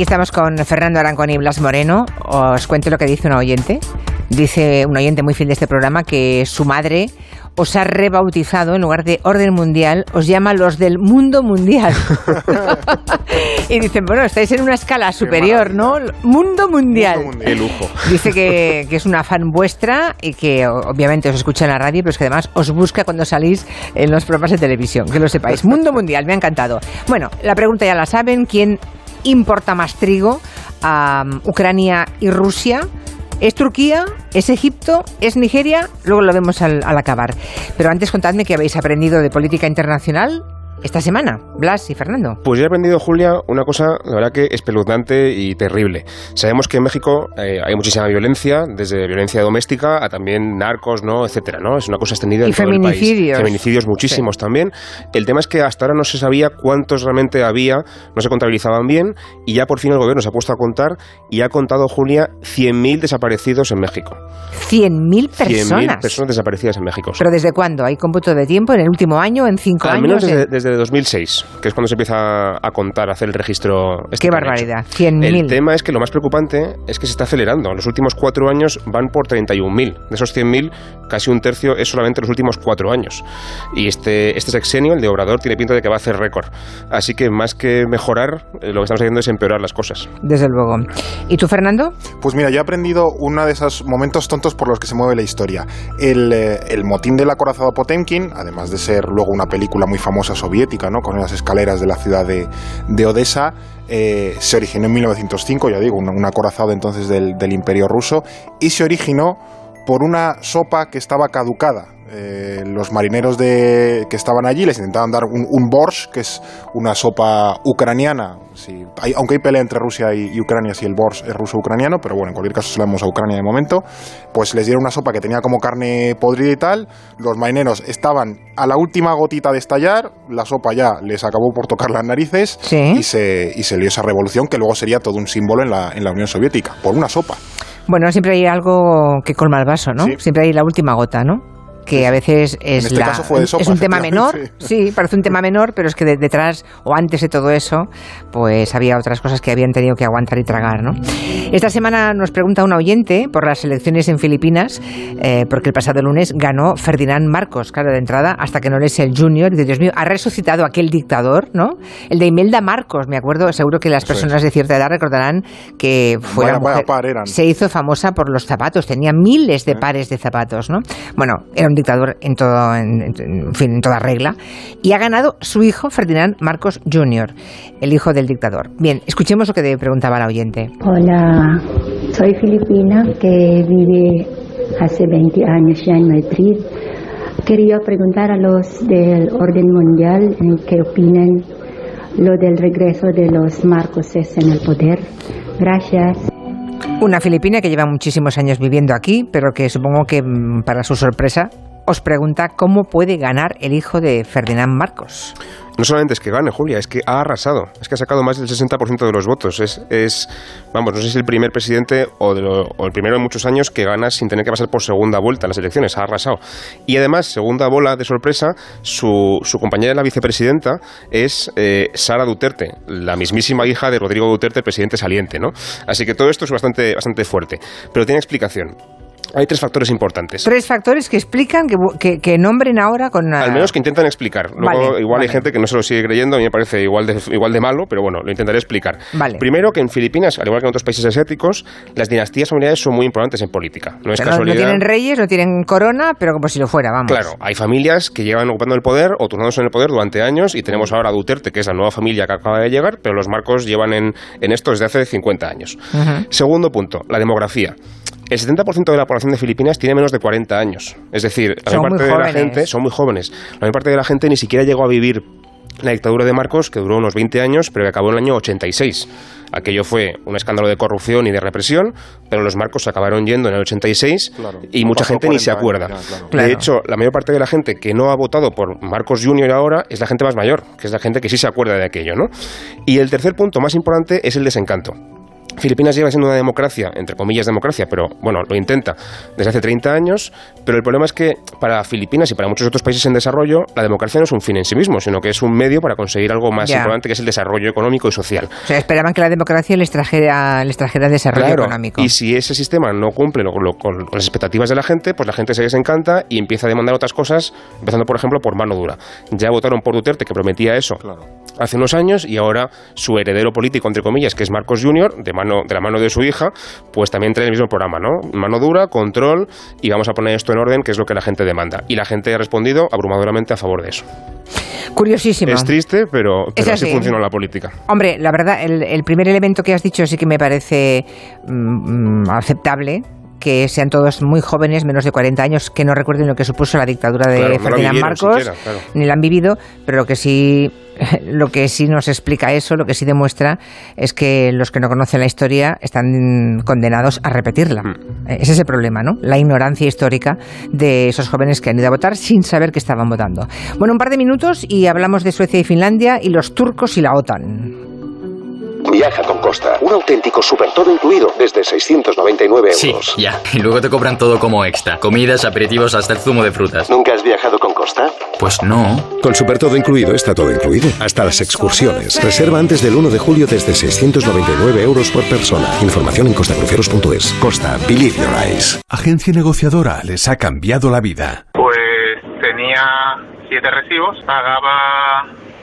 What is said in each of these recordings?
Aquí estamos con Fernando Arancón y Blas Moreno. Os cuento lo que dice un oyente. Dice un oyente muy fiel de este programa que su madre os ha rebautizado en lugar de orden mundial, os llama los del mundo mundial. y dicen, bueno, estáis en una escala superior, ¿no? Mundo mundial. Qué lujo. Dice que, que es una fan vuestra y que obviamente os escucha en la radio, pero es que además os busca cuando salís en los programas de televisión, que lo sepáis. Mundo mundial, me ha encantado. Bueno, la pregunta ya la saben, ¿quién importa más trigo a Ucrania y Rusia? ¿Es Turquía? ¿Es Egipto? ¿Es Nigeria? Luego lo vemos al, al acabar. Pero antes contadme que habéis aprendido de política internacional esta semana, Blas y Fernando. Pues ya he aprendido, Julia, una cosa, la verdad que espeluznante y terrible. Sabemos que en México eh, hay muchísima violencia, desde violencia doméstica a también narcos, ¿no? etcétera, ¿no? Es una cosa extendida Y en todo el país. feminicidios. Feminicidios muchísimos también. El tema es que hasta ahora no se sabía cuántos realmente había, no se contabilizaban bien, y ya por fin el gobierno se ha puesto a contar y ha contado, Julia, 100.000 desaparecidos en México. 100.000 100.000 personas. personas desaparecidas en México. ¿Pero desde cuándo? ¿Hay cómputo de tiempo? ¿En el último año? ¿En cinco Al años? menos desde, ¿En- desde 2006, que es cuando se empieza a contar, a hacer el registro. este Qué barbaridad, hecho. 100.000. El tema es que lo más preocupante es que se está acelerando. En los últimos cuatro años van por 31.000. De esos 100.000, casi un tercio es solamente en los últimos cuatro años. Y este, este sexenio, el de Obrador, tiene pinta de que va a hacer récord. Así que más que mejorar, eh, lo que estamos haciendo es empeorar las cosas. Desde luego. ¿Y tú, Fernando? Pues mira, yo he aprendido uno de esos momentos tontos por los que se mueve la historia. El, eh, el motín del acorazado Potemkin, además de ser luego una película muy famosa soviética, ¿no? con las escaleras de la ciudad de, de Odessa, eh, se originó en 1905, ya digo, un, un acorazado entonces del, del Imperio ruso, y se originó por una sopa que estaba caducada. Eh, los marineros de, que estaban allí les intentaban dar un, un borscht, que es una sopa ucraniana. Sí, hay- aunque hay pelea entre Rusia y, y Ucrania si el borscht es ruso-ucraniano, pero bueno, en cualquier caso se lo damos a Ucrania de momento. Pues les dieron una sopa que tenía como carne podrida y tal. Los marineros estaban a la última gotita de estallar, la sopa ya les acabó por tocar las narices Sí. y, se, y se lió esa revolución que luego sería todo un símbolo en la, en la Unión Soviética, por una sopa. Bueno, siempre hay algo que colma el vaso, ¿no? Sí. Siempre hay la última gota, ¿no? Que a veces es, este la- de sopa, es un tema menor, sí, parece un tema menor, pero es que de- detrás o antes de todo eso, pues había otras cosas que habían tenido que aguantar y tragar, ¿no? Esta semana nos pregunta un oyente por las elecciones en Filipinas, eh, porque el pasado lunes ganó Ferdinand Marcos, claro, de entrada, hasta que no es el Junior, y dice, Dios mío, ha resucitado aquel dictador, ¿no? El de Imelda Marcos, me acuerdo, seguro que las es. personas de cierta edad recordarán que fue la Vaya- vaya mujer- par eran. se hizo famosa por los zapatos, tenía miles de pares de zapatos, ¿no? Bueno, era un dictador en todo, en, fin, en toda regla. Y ha ganado su hijo, Ferdinand Marcos Jr., el hijo del dictador. Bien, escuchemos lo que le preguntaba la oyente. Hola, soy filipina que vive hace 20 años ya en Madrid. Quería preguntar a los del orden mundial en qué opinan lo del regreso de los Marcoses en el poder. Gracias. Una filipina que lleva muchísimos años viviendo aquí, pero que supongo que mm, para su sorpresa os pregunta cómo puede ganar el hijo de Ferdinand Marcos. No solamente es que gane, Julia, es que ha arrasado. Es que ha sacado más del 60% de los votos. Es, vamos, no sé si el primer presidente o, de el primero en muchos años que gana sin tener que pasar por segunda vuelta en las elecciones. Ha arrasado. Y además, segunda bola de sorpresa, su, su compañera, la vicepresidenta, es eh, Sara Duterte, la mismísima hija de Rodrigo Duterte, presidente saliente, ¿no? Así que todo esto es bastante, bastante fuerte. Pero tiene explicación. Hay tres factores importantes. Tres factores que explican, que, que, que nombren ahora con... ah, Al menos que intentan explicar. Luego, Vale, igual hay gente que no se lo sigue creyendo, a mí me parece igual de, igual de malo, pero bueno, lo intentaré explicar. Vale. Primero, que en Filipinas, al igual que en otros países asiáticos, las dinastías familiares son muy importantes en política. No es pero no- casualidad. tienen reyes, no tienen corona, pero como si lo fuera, vamos. Claro, hay familias que llevan ocupando el poder o turnándose en el poder durante años y tenemos ahora a Duterte, que es la nueva familia que acaba de llegar, pero los marcos llevan en, en esto desde hace 50 años. Ujú. Segundo punto, la demografía. El 70% de la población de Filipinas tiene menos de 40 años. Es decir, la Son mayor muy parte de la jóvenes. gente son muy jóvenes. La mayor parte de la gente ni siquiera llegó a vivir la dictadura de Marcos, que duró unos 20 años, pero que acabó en el año 86. Aquello fue un escándalo de corrupción y de represión, pero los Marcos se acabaron yendo en el 86 Claro. y mucha gente ni se 40 acuerda. años ya, claro. Claro. De hecho, la mayor parte de la gente que no ha votado por Marcos Jr. ahora es la gente más mayor, que es la gente que sí se acuerda de aquello, ¿no? Y el tercer punto más importante es el desencanto. Filipinas lleva siendo una democracia, entre comillas democracia, pero bueno, lo intenta desde hace 30 años, pero el problema es que para Filipinas y para muchos otros países en desarrollo, la democracia no es un fin en sí mismo, sino que es un medio para conseguir algo más importante, que es el desarrollo económico y social. O sea, esperaban que la democracia les trajera, les trajera desarrollo económico. Y si ese sistema no cumple con las expectativas de la gente, pues la gente se desencanta y empieza a demandar otras cosas, empezando, por ejemplo, por mano dura. Ya votaron por Duterte, que prometía eso hace unos años, y ahora su heredero político, entre comillas, que es Marcos Jr., de mano de la mano de su hija, pues también trae el mismo programa, ¿no? Mano dura, control y vamos a poner esto en orden, que es lo que la gente demanda. Y la gente ha respondido abrumadoramente a favor de eso. Curiosísimo. Es triste, pero, así. funciona la política. Hombre, la verdad, el, primer elemento que has dicho sí que me parece mm, mm, aceptable que sean todos muy jóvenes, menos de 40 años, que no recuerden lo que supuso la dictadura de Ferdinand Marcos, ni la han vivido, pero lo que sí lo que sí nos explica eso, lo que sí demuestra es que los que no conocen la historia están condenados a repetirla. Mm. Ese es el problema, ¿no? La ignorancia histórica de esos jóvenes que han ido a votar sin saber que estaban votando. Bueno, un par de minutos y hablamos de Suecia y Finlandia y los turcos y la OTAN. Viaja con Costa. Un auténtico super todo incluido desde 699 euros. Sí, ya. Y luego te cobran todo como extra. Comidas, aperitivos, hasta el zumo de frutas. ¿Nunca has viajado con Costa? Pues no. Con super todo incluido está todo incluido. Hasta las excursiones. Reserva antes del 1 de julio desde 699 euros por persona. Información en costacruceros.es. Costa. Believe your eyes. Agencia negociadora les ha cambiado la vida. Pues tenía siete recibos. Pagaba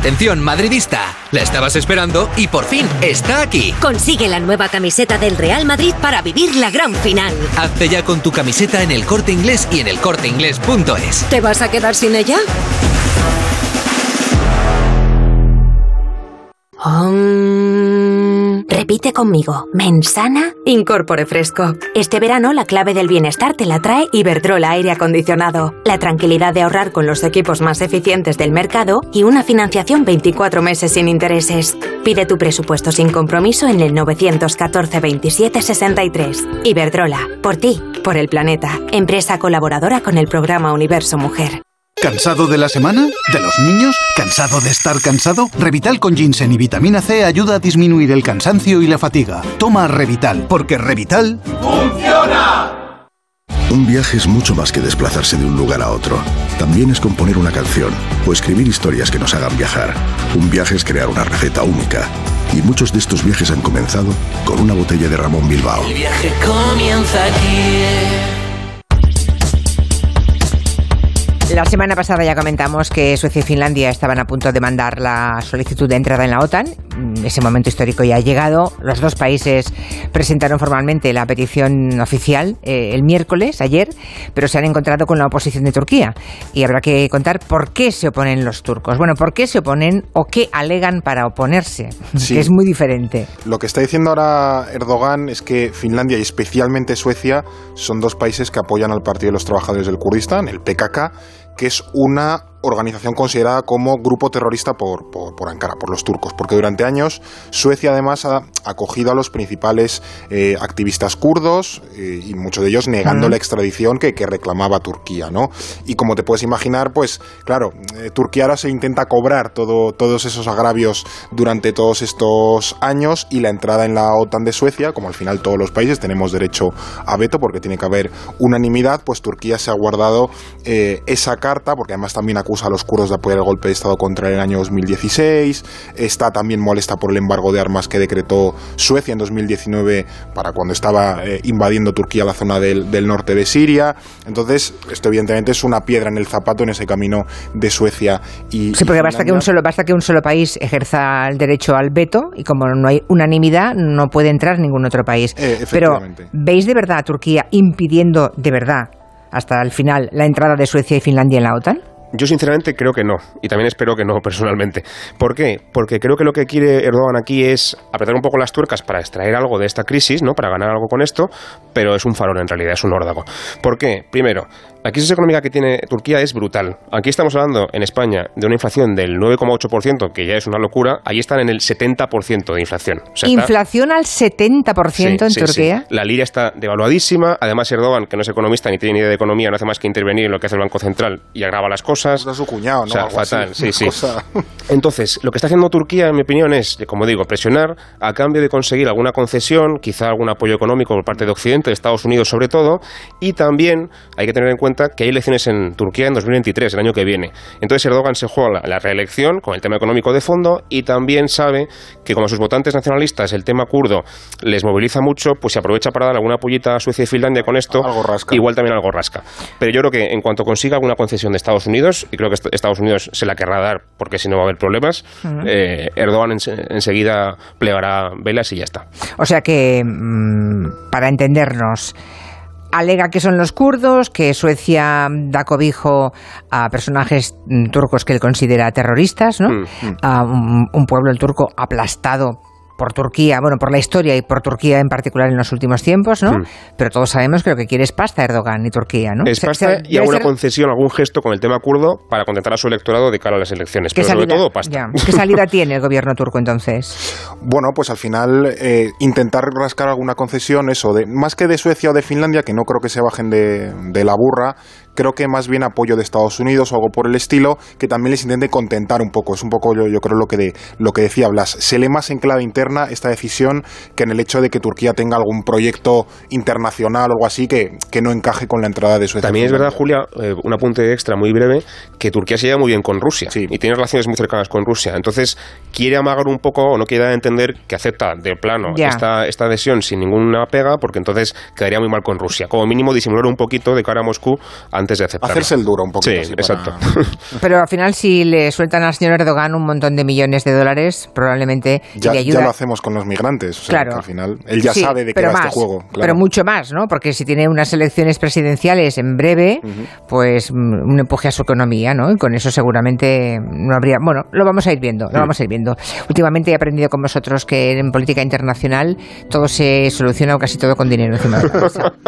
Atención, madridista. La estabas esperando y por fin está aquí. Consigue la nueva camiseta del Real Madrid para vivir la gran final. Hazte ya con tu camiseta en el corte inglés y en el corteinglés.es. ¿Te vas a quedar sin ella? Repite conmigo. Mensana, incorpore fresco. Este verano la clave del bienestar te la trae Iberdrola Aire Acondicionado. La tranquilidad de ahorrar con los equipos más eficientes del mercado y una financiación 24 meses sin intereses. Pide tu presupuesto sin compromiso en el 914 27 63. Iberdrola, por ti, por el planeta. Empresa colaboradora con el programa Universo Mujer. ¿Cansado de la semana? ¿De los niños? ¿Cansado de estar cansado? Revital con ginseng y vitamina C ayuda a disminuir el cansancio y la fatiga. Toma Revital, porque Revital... ¡Funciona! Un viaje es mucho más que desplazarse de un lugar a otro. También es componer una canción o escribir historias que nos hagan viajar. Un viaje es crear una receta única. Y muchos de estos viajes han comenzado con una botella de Ramón Bilbao. El viaje comienza aquí. La semana pasada ya comentamos que Suecia y Finlandia estaban a punto de mandar la solicitud de entrada en la OTAN. Mm, ese momento histórico ya ha llegado. Los dos países presentaron formalmente la petición oficial eh, el miércoles, ayer, pero se han encontrado con la oposición de Turquía. Y habrá que contar por qué se oponen los turcos. Bueno, por qué se oponen o qué alegan para oponerse, que es muy diferente. Lo que está diciendo ahora Erdogan es que Finlandia y especialmente Suecia son dos países que apoyan al Partido de los Trabajadores del Kurdistán, el PKK, que es una organización considerada como grupo terrorista por, por, Ankara, por los turcos, porque durante años Suecia además ha acogido a los principales eh, activistas kurdos eh, y muchos de ellos negando la extradición que, reclamaba Turquía, ¿no? Y como te puedes imaginar, pues claro, eh, Turquía ahora se intenta cobrar todo, todos esos agravios durante todos estos años y la entrada en la OTAN de Suecia, como al final todos los países tenemos derecho a veto porque tiene que haber unanimidad, pues Turquía se ha guardado esa carta, porque además también ha a los kurdos de apoyar el golpe de Estado contra él en el año 2016, está también molesta por el embargo de armas que decretó Suecia en 2019 para cuando estaba eh, invadiendo Turquía la zona del, norte de Siria. Entonces, esto evidentemente es una piedra en el zapato en ese camino de Suecia y Sí, porque basta que un solo basta que un solo país ejerza el derecho al veto y como no hay unanimidad no puede entrar ningún otro país. Eh, Pero ¿veis de verdad a Turquía impidiendo de verdad hasta el final la entrada de Suecia y Finlandia en la OTAN? Yo sinceramente creo que no, y también espero que no personalmente. ¿Por qué? Porque creo que lo que quiere Erdogan aquí es apretar un poco las tuercas para extraer algo de esta crisis, ¿no? Para ganar algo con esto, pero es un farol en realidad, es un órdago. ¿Por qué? Primero, la crisis económica que tiene Turquía es brutal. Aquí estamos hablando en España de una inflación del 9,8%, que ya es una locura. Allí están en el 70% de inflación. O sea, está- Inflación al 70% en Sí, sí, Turquía. sí. La lira está devaluadísima. Además, Erdogan, que no es economista ni tiene ni idea de economía, no hace más que intervenir en lo que hace el Banco Central y agrava las cosas. su cuñado, O sea, Algo así, fatal, sí, sí. cosa- Entonces, lo que está haciendo Turquía, en mi opinión, es, como digo, presionar a cambio de conseguir alguna concesión, quizá algún apoyo económico por parte de Occidente, de Estados Unidos sobre todo, y también hay que tener en cuenta que hay elecciones en Turquía en 2023, el año que viene. Entonces Erdogan se juega la, la reelección con el tema económico de fondo y también sabe que como a sus votantes nacionalistas el tema kurdo les moviliza mucho, pues se aprovecha para dar alguna pollita a Suecia y Finlandia con esto, igual también algo rasca. Pero yo creo que en cuanto consiga alguna concesión de Estados Unidos, y creo que est- Estados Unidos se la querrá dar porque si no va a haber problemas, Ujú. eh, Erdogan ense- enseguida plegará velas y ya está. O sea que, mm, para entendernos, alega que son los kurdos, que Suecia da cobijo a personajes mm, turcos que él considera terroristas, ¿no? Mm, A un, un pueblo el turco aplastado por Turquía, bueno, por la historia y por Turquía en particular en los últimos tiempos, ¿no? Mm. Pero todos sabemos que lo que quiere es pasta Erdogan y Turquía, ¿no? Es pasta se- y alguna ser- concesión, algún gesto con el tema kurdo para contentar a su electorado de cara a las elecciones. ¿Qué Pero sobre salida, todo pasta. ya, ¿Qué salida tiene el gobierno turco entonces? Bueno, pues al final eh, intentar rascar alguna concesión, eso, de, más que de Suecia o de Finlandia, que no creo que se bajen de, de la burra, creo que más bien apoyo de Estados Unidos o algo por el estilo, que también les intente contentar un poco. Es un poco, yo, yo creo, lo que, de, lo que decía Blas. Se lee más en clave interna esta decisión que en el hecho de que Turquía tenga algún proyecto internacional o algo así que, que no encaje con la entrada de Suecia. También es verdad. Julia, eh, un apunte extra muy breve, que Turquía se lleva muy bien con Rusia y tiene relaciones muy cercanas con Rusia. Entonces, quiere amagar un poco o no quiere dar a entender que acepta de plano esta, esta adhesión sin ninguna pega, porque entonces quedaría muy mal con Rusia. Como mínimo, disimular un poquito de cara a Moscú antes de aceptarlo. Hacerse el duro un poquito. Sí, así para- exacto. Pero al final, si le sueltan al señor Erdogan un montón de millones de dólares, probablemente Ya, le ya ayuda. lo hacemos con los migrantes. O sea, Claro. que al final él ya Sí, sabe de qué va más, este juego. claro. Pero mucho más, ¿no? Porque si tiene unas elecciones presidenciales en breve, pues mm, un empuje a su economía, ¿no? Y con eso seguramente no habría. Bueno, lo vamos a ir viendo, lo Mm. vamos a ir viendo. Últimamente he aprendido con vosotros que en política internacional todo se soluciona o casi todo con dinero encima de la mesa.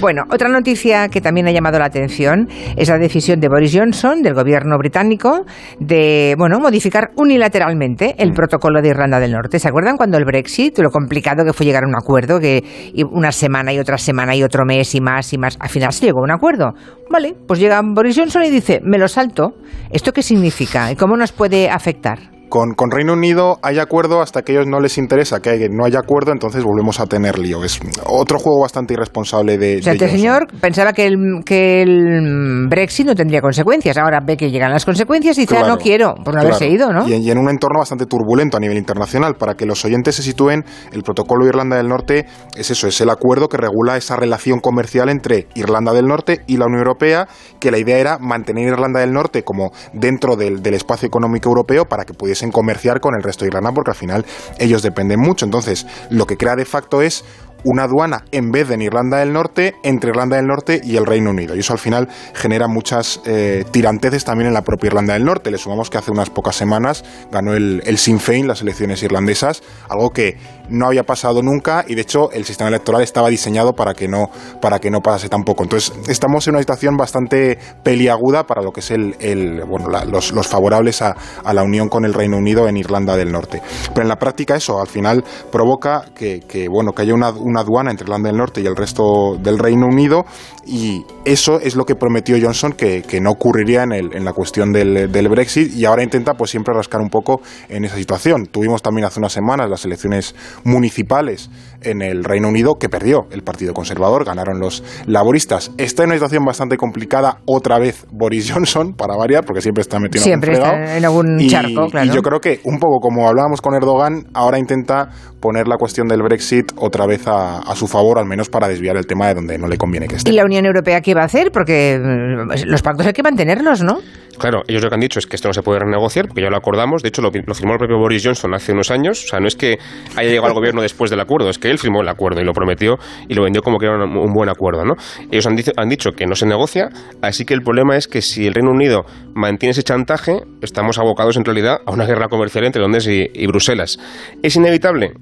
Bueno, otra noticia que también ha llamado la atención es la decisión de Boris Johnson, del gobierno británico, de bueno modificar unilateralmente el protocolo de Irlanda del Norte. ¿Se acuerdan cuando el Brexit, lo complicado que fue llegar a un acuerdo, que una semana y otra semana y otro mes y más y más, al final se llegó a un acuerdo? Vale, pues llega Boris Johnson y dice, me lo salto. ¿Esto qué significa y cómo nos puede afectar? Con, con Reino Unido hay acuerdo hasta que a ellos no les interesa que hay- no haya acuerdo, entonces volvemos a tener lío. Es otro juego bastante irresponsable de, O sea, de este Johnson. señor pensaba que el, que el Brexit no tendría consecuencias. Ahora ve que llegan las consecuencias y dice, ah, no quiero, por no haberse claro. ido, ¿no? Y en, y en un entorno bastante turbulento a nivel internacional. Para que los oyentes se sitúen, el protocolo de Irlanda del Norte es eso, es el acuerdo que regula esa relación comercial entre Irlanda del Norte y la Unión Europea, que la idea era mantener Irlanda del Norte como dentro del, del espacio económico europeo para que pudiesen comerciar con el resto de Irlanda, porque al final ellos dependen mucho. Entonces, lo que crea de facto es una aduana en vez de en Irlanda del Norte entre Irlanda del Norte y el Reino Unido. Y eso al final genera muchas eh, tiranteces también en la propia Irlanda del Norte. Le sumamos que hace unas pocas semanas ganó el, el Sinn Féin las elecciones irlandesas, algo que no había pasado nunca y de hecho el sistema electoral estaba diseñado para que no, para que no pasase tampoco. Entonces estamos en una situación bastante peliaguda para lo que es el, el- bueno, la- los, los favorables a, a la unión con el Reino Unido en Irlanda del Norte. Pero en la práctica eso al final provoca que, que, bueno, que haya una, una aduana entre Irlanda del Norte y el resto del Reino Unido y eso es lo que prometió Johnson que, que no ocurriría en, el- en la cuestión del, del Brexit y ahora intenta pues siempre rascar un poco en esa situación. Tuvimos también hace unas semanas las elecciones municipales en el Reino Unido que perdió el Partido Conservador, ganaron los laboristas. Está en una situación bastante complicada otra vez Boris Johnson, para variar, porque siempre está metido Siempre en algún está en algún Y- charco, claro. Y yo creo que un poco como hablábamos con Erdogan, ahora intenta poner la cuestión del Brexit otra vez a, a su favor, al menos para desviar el tema de donde no le conviene que esté. ¿Y la Unión Europea qué va a hacer? Porque mm, los pactos hay que mantenerlos, ¿no? Claro, ellos lo que han dicho es que esto no se puede renegociar, porque ya lo acordamos. De hecho, lo, lo firmó el propio Boris Johnson hace unos años. O sea, no es que haya llegado al gobierno después del acuerdo, es que él firmó el acuerdo y lo prometió y lo vendió como que era un, buen acuerdo, ¿no? Ellos han, dicho- han dicho que no se negocia, así que el problema es que si el Reino Unido mantiene ese chantaje, estamos abocados en realidad a una guerra comercial entre Londres y Bruselas. ¿Es inevitable?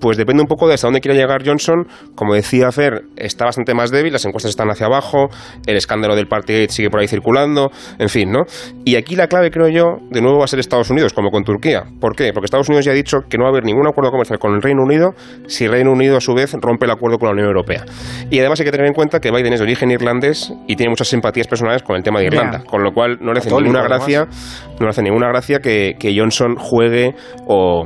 Pues depende un poco de hasta dónde quiera llegar Johnson. Como decía Fer, está bastante más débil, las encuestas están hacia abajo, el escándalo del Partygate sigue por ahí circulando, en fin, ¿no? Y aquí la clave, creo yo, de nuevo va a ser Estados Unidos, como con Turquía. ¿Por qué? Porque Estados Unidos ya ha dicho que no va a haber ningún acuerdo comercial con el Reino Unido si el Reino Unido, a su vez, rompe el acuerdo con la Unión Europea. Y además hay que tener en cuenta que Biden es de origen irlandés y tiene muchas simpatías personales con el tema de. Irlanda, con lo cual no le hace Católico, ninguna además. gracia, no le hace ninguna gracia que, que Johnson juegue o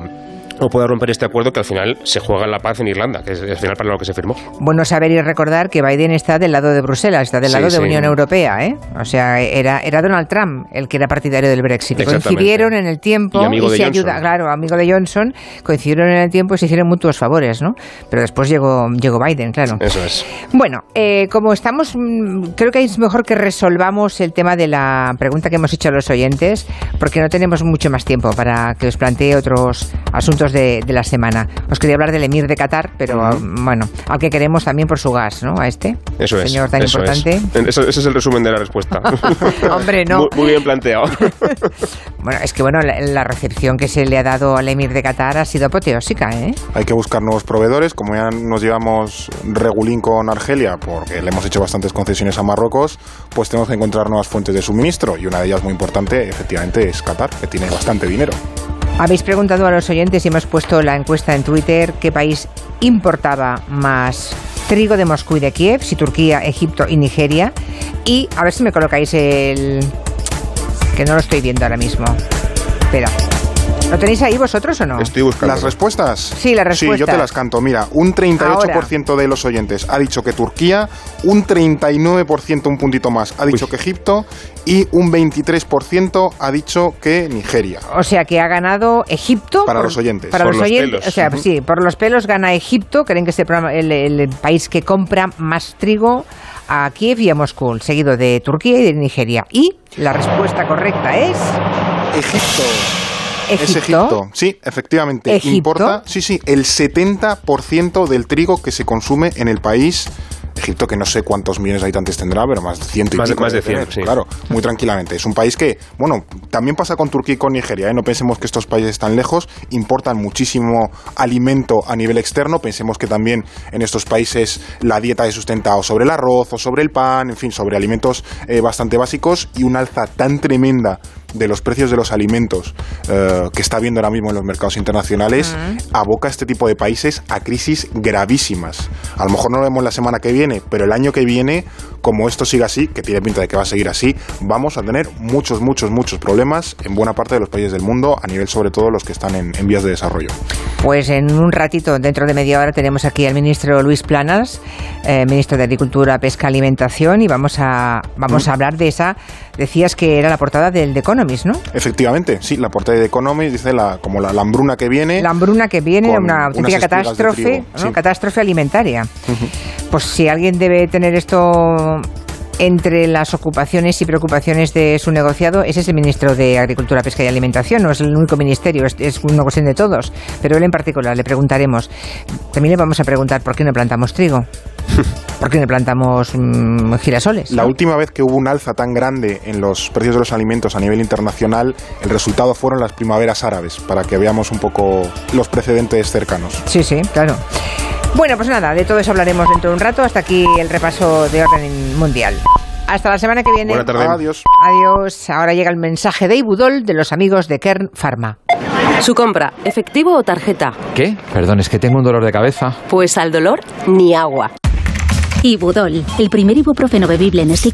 o pueda romper este acuerdo que al final se juega la paz en Irlanda, que es al final para lo que se firmó. Bueno saber y recordar que Biden está del lado de Bruselas, está del Sí, lado de sí. Unión Europea, ¿eh? O sea, era, era Donald Trump el que era partidario del Brexit. Coincidieron en el tiempo Y amigo de se Johnson. ayuda, claro, amigo de Johnson, coincidieron en el tiempo y se hicieron mutuos favores, ¿no? Pero después llegó, llegó Biden, claro. Eso es. Bueno, eh, como estamos, mm, creo que es mejor que resolvamos el tema de la pregunta que hemos hecho a los oyentes, porque no tenemos mucho más tiempo para que os plantee otros asuntos de, de la semana. Os quería hablar del emir de Qatar, pero mm, bueno, al que queremos también por su gas, ¿no? A este Eso es. señor tan eso importante. Es. Eso- ese es el resumen de la respuesta. Hombre, no. Muy, muy bien planteado. Bueno, es que bueno, la, la recepción que se le ha dado al emir de Qatar ha sido apoteósica, ¿eh? Hay que buscar nuevos proveedores, como ya nos llevamos regulín con Argelia, porque le hemos hecho bastantes concesiones a Marruecos, pues tenemos que encontrar nuevas fuentes de suministro y una de ellas muy importante, efectivamente, es Qatar, que tiene bastante dinero. Habéis preguntado a los oyentes y hemos puesto la encuesta en Twitter qué país importaba más trigo de Moscú y de Kiev, si Turquía, Egipto y Nigeria. Y a ver si me colocáis el... que no lo estoy viendo ahora mismo. Espera. ¿Lo tenéis ahí vosotros o no? Estoy buscando. ¿Las respuestas? Sí, las Sí, yo te respuestas. las canto. Mira, un 38% de los oyentes ha dicho que Turquía, un 39%, un puntito más, ha dicho que Egipto y un 23% ha dicho que Nigeria. O sea que ha ganado Egipto. Para por- los oyentes. Para Por los los oyentes. pelos. O sea, sí, por los pelos gana Egipto. Creen que es el, programa- el- el país que compra más trigo a Kiev y a Moscú, seguido de Turquía y de Nigeria. Y la respuesta correcta es. Egipto. Egipto. Es Egipto, sí, efectivamente. ¿Egipto? Importa, sí, sí, el 70% del trigo que se consume en el país. Egipto, que no sé cuántos millones de habitantes tendrá, pero más de ciento y Más pico más de debe 100, tener, sí. Claro, muy tranquilamente. Es un país que, bueno, también pasa con Turquía y con Nigeria. ¿eh? No pensemos que estos países están lejos, importan muchísimo alimento a nivel externo. Pensemos que también en estos países la dieta se sustenta o sobre el arroz o sobre el pan, en fin, sobre alimentos eh, bastante básicos y una alza tan tremenda de los precios de los alimentos eh, que está habiendo ahora mismo en los mercados internacionales aboca a este tipo de países a crisis gravísimas. A lo mejor no lo vemos la semana que viene, pero el año que viene, como esto siga así, que tiene pinta de que va a seguir así, vamos a tener muchos, muchos, muchos problemas en buena parte de los países del mundo, a nivel sobre todo los que están en, en vías de desarrollo. Pues en un ratito, dentro de media hora, tenemos aquí al ministro Luis Planas, eh, ministro de Agricultura, Pesca, Alimentación, y vamos a, vamos a hablar de esa, decías que era la portada del The Economist, ¿no? Efectivamente, sí, la portada de Economist dice la, como la, la hambruna que viene. La hambruna que viene, una auténtica catástrofe, trigo, ¿no? sí. catástrofe alimentaria. Pues si alguien debe tener esto entre las ocupaciones y preocupaciones de su negociado, ese es el ministro de Agricultura, Pesca y Alimentación. No es el único ministerio, es, es una cuestión de todos. Pero él en particular le preguntaremos. También le vamos a preguntar por qué no plantamos trigo. ¿Por qué no plantamos mm, girasoles? La última vez que hubo un alza tan grande en los precios de los alimentos a nivel internacional, el resultado fueron las primaveras árabes, para que veamos un poco los precedentes cercanos. Sí, sí, claro. Bueno, pues nada, de todo eso hablaremos dentro de un rato. Hasta aquí el repaso de orden mundial. Hasta la semana que viene. Buena tarde. Adiós. Adiós. Ahora llega el mensaje de Ibudol de los amigos de Kern Pharma. Su compra, efectivo o tarjeta. ¿Qué? Perdón, es que tengo un dolor de cabeza. Pues al dolor, ni agua. Ibudol, el primer ibuprofeno bebible en stick